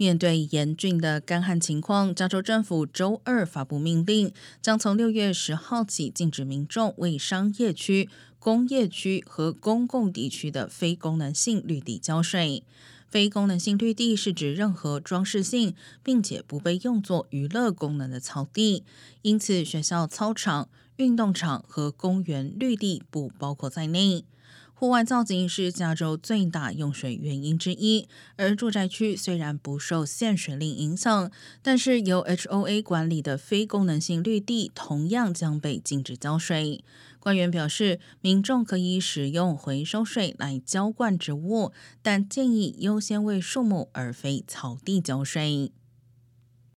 面对严峻的干旱情况，加州政府周二发布命令，将从六月十号起禁止民众为商业区、工业区和公共地区的非功能性绿地交税。非功能性绿地是指任何装饰性并且不被用作娱乐功能的草地，因此学校操场、运动场和公园绿地不包括在内。户外造景是加州最大用水原因之一，而住宅区虽然不受限水令影响，但是由 HOA 管理的非功能性绿地同样将被禁止浇水。官员表示，民众可以使用回收税来浇灌植物，但建议优先为树木而非草地浇水。